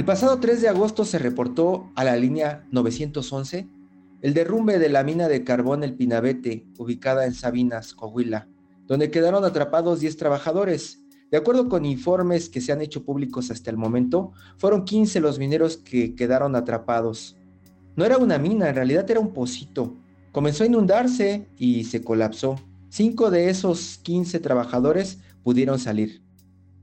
El pasado 3 de agosto se reportó a la línea 911 el derrumbe de la mina de carbón El Pinabete, ubicada en Sabinas, Coahuila, donde quedaron atrapados 10 trabajadores. De acuerdo con informes que se han hecho públicos hasta el momento, fueron 15 los mineros que quedaron atrapados. No era una mina, en realidad era un pocito. Comenzó a inundarse y se colapsó. Cinco de esos 15 trabajadores pudieron salir.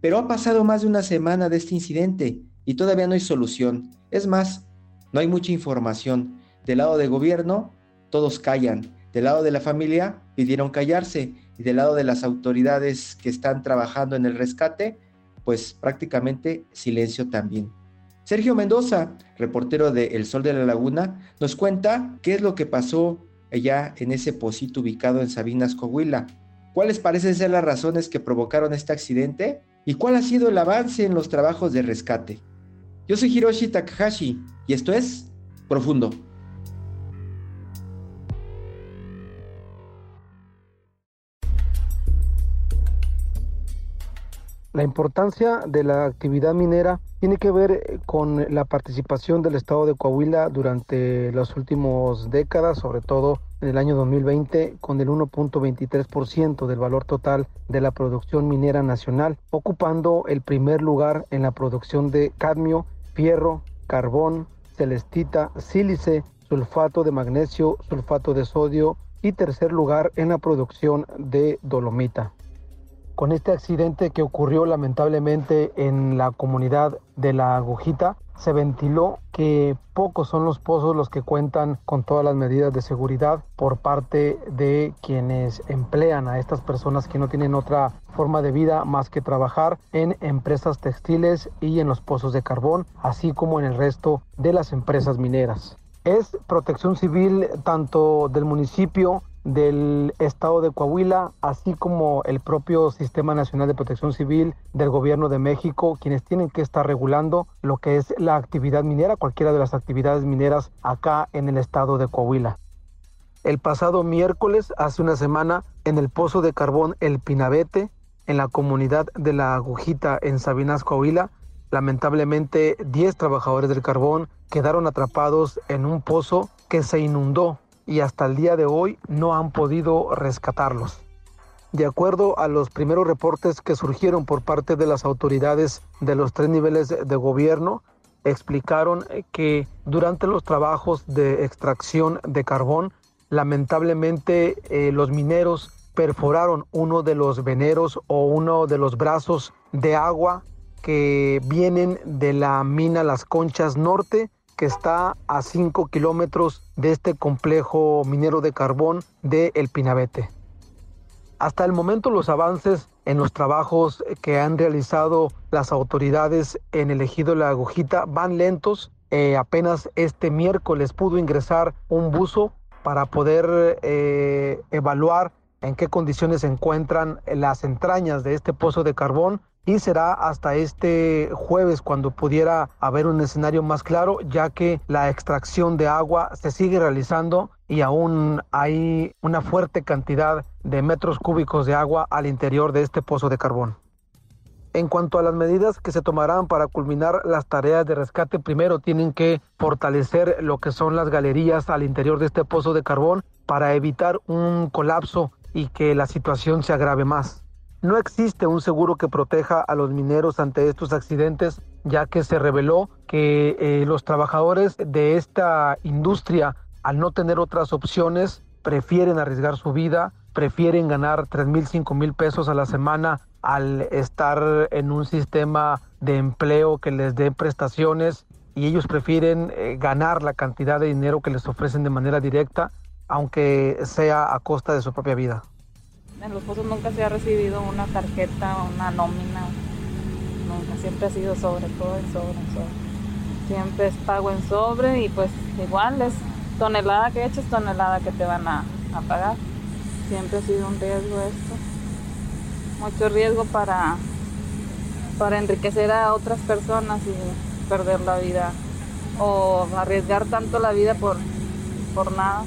Pero ha pasado más de una semana de este incidente y todavía no hay solución. Es más, no hay mucha información. Del lado de gobierno, todos callan. Del lado de la familia, pidieron callarse. Y del lado de las autoridades que están trabajando en el rescate, pues prácticamente silencio también. Sergio Mendoza, reportero de El Sol de la Laguna, nos cuenta qué es lo que pasó allá en ese pocito ubicado en Sabinas, Coahuila. ¿Cuáles parecen ser las razones que provocaron este accidente? ¿Y cuál ha sido el avance en los trabajos de rescate? Yo soy Hiroshi Takahashi y esto es Profundo. La importancia de la actividad minera tiene que ver eh, con la participación del estado de Coahuila durante las últimas décadas, sobre todo en el año 2020, con el 1.23% del valor total de la producción minera nacional, ocupando el primer lugar en la producción de cadmio, fierro, carbón, celestita, sílice, sulfato de magnesio, sulfato de sodio y tercer lugar en la producción de dolomita con este accidente que ocurrió lamentablemente en la comunidad de la agujita, se ventiló que pocos son los pozos los que cuentan con todas las medidas de seguridad por parte de quienes emplean a estas personas que no tienen otra forma de vida más que trabajar en empresas textiles y en los pozos de carbón, así como en el resto de las empresas mineras. Es protección civil tanto del municipio del Estado de Coahuila, así como el propio Sistema Nacional de Protección Civil del Gobierno de México, quienes tienen que estar regulando lo que es la actividad minera, cualquiera de las actividades mineras acá en el Estado de Coahuila. El pasado miércoles, hace una semana, en el pozo de carbón El Pinabete, en la comunidad de La Agujita en Sabinas, Coahuila, lamentablemente 10 trabajadores del carbón quedaron atrapados en un pozo que se inundó y hasta el día de hoy no han podido rescatarlos. De acuerdo a los primeros reportes que surgieron por parte de las autoridades de los tres niveles de gobierno, explicaron que durante los trabajos de extracción de carbón, lamentablemente eh, los mineros perforaron uno de los veneros o uno de los brazos de agua que vienen de la mina Las Conchas Norte que está a 5 kilómetros de este complejo minero de carbón de El Pinabete. Hasta el momento los avances en los trabajos que han realizado las autoridades en el ejido La Agujita van lentos. Eh, apenas este miércoles pudo ingresar un buzo para poder eh, evaluar en qué condiciones se encuentran las entrañas de este pozo de carbón y será hasta este jueves cuando pudiera haber un escenario más claro, ya que la extracción de agua se sigue realizando y aún hay una fuerte cantidad de metros cúbicos de agua al interior de este pozo de carbón. En cuanto a las medidas que se tomarán para culminar las tareas de rescate, primero tienen que fortalecer lo que son las galerías al interior de este pozo de carbón para evitar un colapso y que la situación se agrave más. No existe un seguro que proteja a los mineros ante estos accidentes, ya que se reveló que eh, los trabajadores de esta industria, al no tener otras opciones, prefieren arriesgar su vida, prefieren ganar 3 mil, 5 mil pesos a la semana al estar en un sistema de empleo que les dé prestaciones y ellos prefieren eh, ganar la cantidad de dinero que les ofrecen de manera directa aunque sea a costa de su propia vida. En los pozos nunca se ha recibido una tarjeta, una nómina, nunca, siempre ha sido sobre todo en sobre, en sobre. Siempre es pago en sobre y pues igual es tonelada que eches, tonelada que te van a, a pagar. Siempre ha sido un riesgo esto. Mucho riesgo para, para enriquecer a otras personas y perder la vida o arriesgar tanto la vida por, por nada.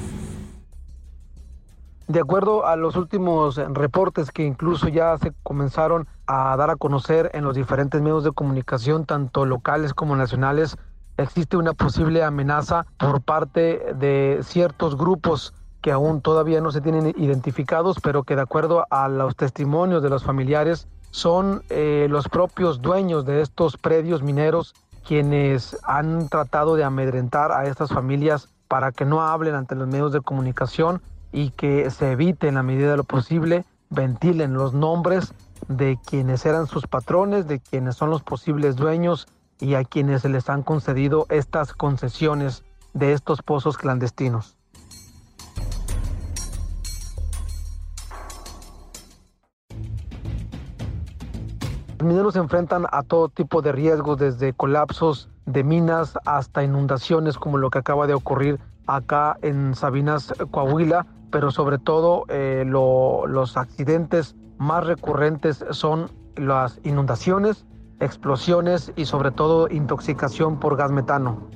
De acuerdo a los últimos reportes que incluso ya se comenzaron a dar a conocer en los diferentes medios de comunicación, tanto locales como nacionales, existe una posible amenaza por parte de ciertos grupos que aún todavía no se tienen identificados, pero que de acuerdo a los testimonios de los familiares son eh, los propios dueños de estos predios mineros quienes han tratado de amedrentar a estas familias para que no hablen ante los medios de comunicación y que se evite en la medida de lo posible, ventilen los nombres de quienes eran sus patrones, de quienes son los posibles dueños y a quienes se les han concedido estas concesiones de estos pozos clandestinos. Los mineros se enfrentan a todo tipo de riesgos, desde colapsos de minas hasta inundaciones como lo que acaba de ocurrir acá en Sabinas, Coahuila, pero sobre todo eh, los accidentes más recurrentes son las inundaciones, explosiones y sobre todo intoxicación por gas metano.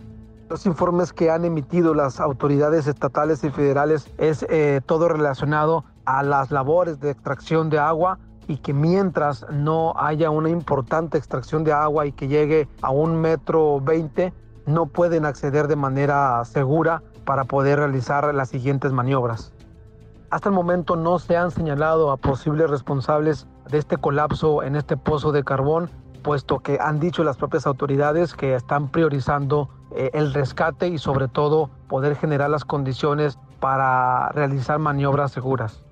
Los informes que han emitido las autoridades estatales y federales es eh, todo relacionado a las labores de extracción de agua y que mientras no haya una importante extracción de agua y que llegue a un metro veinte, no pueden acceder de manera segura para poder realizar las siguientes maniobras. Hasta el momento no se han señalado a posibles responsables de este colapso en este pozo de carbón, puesto que han dicho las propias autoridades que están priorizando eh, el rescate y sobre todo poder generar las condiciones para realizar maniobras seguras.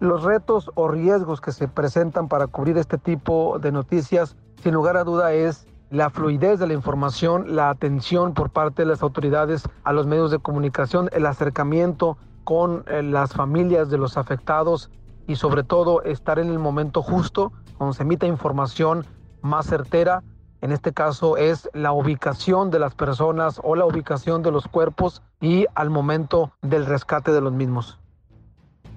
Los retos o riesgos que se presentan para cubrir este tipo de noticias, sin lugar a duda, es la fluidez de la información, la atención por parte de las autoridades a los medios de comunicación, el acercamiento con eh, las familias de los afectados y sobre todo estar en el momento justo cuando se emita información más certera. En este caso es la ubicación de las personas o la ubicación de los cuerpos y al momento del rescate de los mismos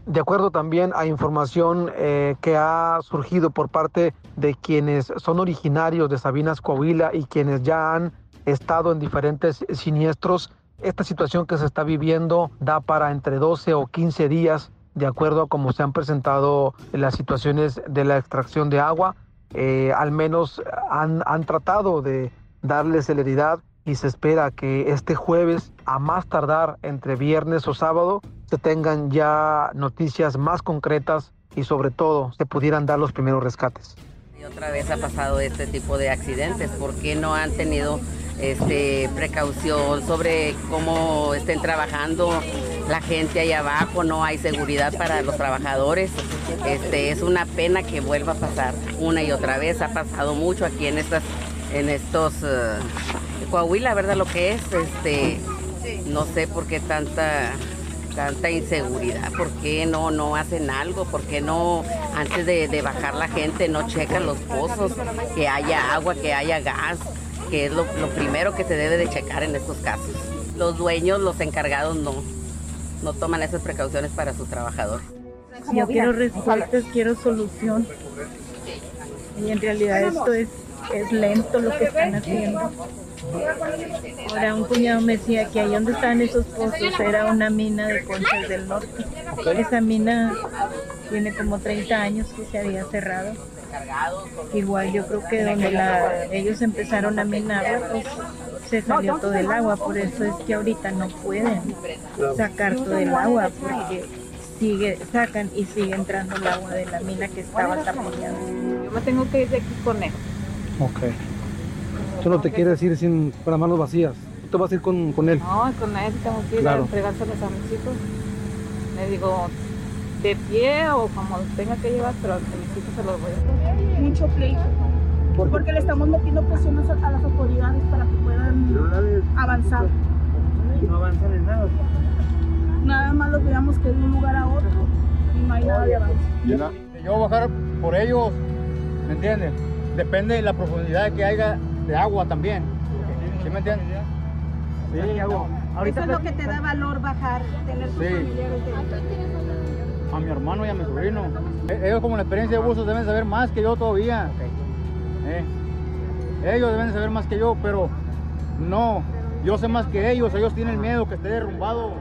de acuerdo también a información eh, que ha surgido por parte de quienes son originarios de Sabinas Coahuila y quienes ya han estado en diferentes siniestros, esta situación que se está viviendo da para entre 12 o 15 días, de acuerdo a cómo se han presentado las situaciones de la extracción de agua. Eh, al menos han, han tratado de darle celeridad y se espera que este jueves, a más tardar entre viernes o sábado, se tengan ya noticias más concretas y sobre todo se pudieran dar los primeros rescates. Y otra vez ha pasado este tipo de accidentes, ¿por qué no han tenido este, precaución sobre cómo estén trabajando la gente ahí abajo? No hay seguridad para los trabajadores. Este, es una pena que vuelva a pasar una y otra vez. Ha pasado mucho aquí en estas, en estos uh, Coahuila, ¿verdad? Lo que es, este, no sé por qué tanta tanta inseguridad, ¿por qué no, no hacen algo? ¿Por qué no, antes de, bajar la gente, no checan los pozos, que haya agua, que haya gas, que es lo, primero que se debe de checar en estos casos? Los dueños, los encargados no, no toman esas precauciones para sus trabajadores. Yo quiero respuestas, quiero solución. Y en realidad esto es, es lento lo que están haciendo. Ahora un cuñado me decía que ahí donde estaban esos pozos era una mina de conchas del norte. Esa mina tiene como 30 años que se había cerrado. Igual yo creo que donde ellos empezaron a minar, pues se salió todo el agua, por eso es que ahorita no pueden sacar todo el agua, porque sigue, sacan y sigue entrando el agua de la mina que estaba taponeada. Yo me tengo que ir de aquí con él. Okay. Tú no te quieres ir sin, con las manos vacías. Tú vas a ir con, con él. No, con él tengo que ir a entregárselos a mis hijos. Le digo, de pie o como tenga que llevar, pero a mis hijos se los voy a dar. Mucho pleito. Porque le estamos metiendo presiones a las autoridades para que puedan avanzar. No avanzan en nada. nada más los veamos que de un lugar a otro y no hay nada de avance. Yo bajar por ellos, ¿me entiendes? Depende de la profundidad que haya de agua también. ¿Sí me entiendes? Sí, agua. Eso es lo que te da valor bajar, tener tus Sí. familiares de A mi hermano y a mi sobrino. E- Ellos como la experiencia de buzos deben saber más que yo todavía. Eh, Ellos deben saber más que yo, pero no. Yo sé más que ellos. Ellos tienen miedo que esté derrumbado.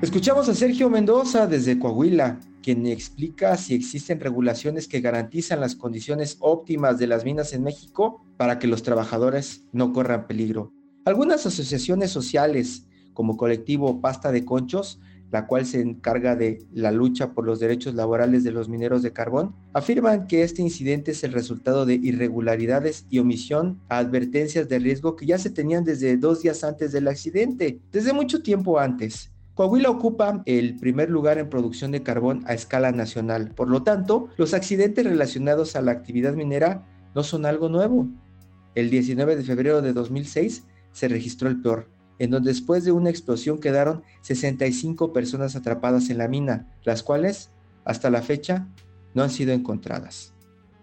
Escuchamos a Sergio Mendoza desde Coahuila, quien explica si existen regulaciones que garantizan las condiciones óptimas de las minas en México para que los trabajadores no corran peligro. Algunas asociaciones sociales, como colectivo Pasta de Conchos, la cual se encarga de la lucha por los derechos laborales de los mineros de carbón, afirman que este incidente es el resultado de irregularidades y omisión a advertencias de riesgo que ya se tenían desde dos días antes del accidente, desde mucho tiempo antes. Coahuila ocupa el primer lugar en producción de carbón a escala nacional. Por lo tanto, los accidentes relacionados a la actividad minera no son algo nuevo. El 19 de febrero de 2006 se registró el peor, en donde después de una explosión quedaron 65 personas atrapadas en la mina, las cuales, hasta la fecha, no han sido encontradas.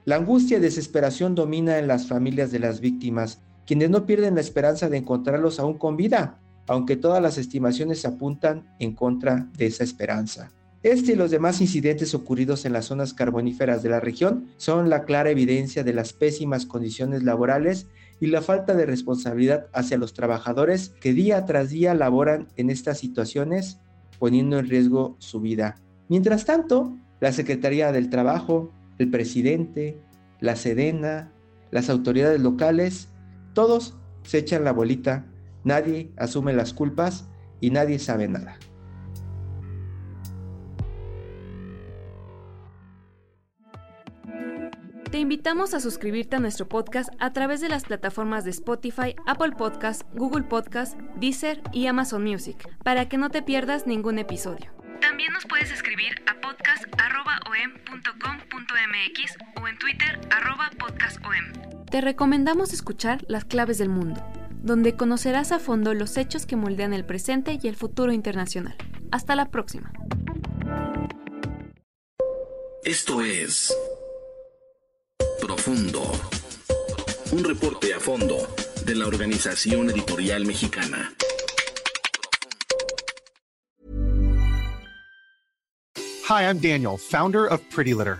La angustia y desesperación domina en las familias de las víctimas, quienes no pierden la esperanza de encontrarlos aún con vida, aunque todas las estimaciones apuntan en contra de esa esperanza. Este y los demás incidentes ocurridos en las zonas carboníferas de la región son la clara evidencia de las pésimas condiciones laborales y la falta de responsabilidad hacia los trabajadores que día tras día laboran en estas situaciones poniendo en riesgo su vida. Mientras tanto, la Secretaría del Trabajo, el presidente, la Sedena, las autoridades locales, todos se echan la bolita nadie asume las culpas y nadie sabe nada. Te invitamos a suscribirte a nuestro podcast a través de las plataformas de Spotify, Apple Podcast, Google Podcast, Deezer y Amazon Music, para que no te pierdas ningún episodio. También nos puedes escribir a podcast.om.com.mx o en Twitter podcastom. Te recomendamos escuchar Las Claves del Mundo, donde conocerás a fondo los hechos que moldean el presente y el futuro internacional. Hasta la próxima. Esto es Profundo. Un reporte a fondo de la Organización Editorial Mexicana. Hi, I'm Daniel, founder of Pretty Litter.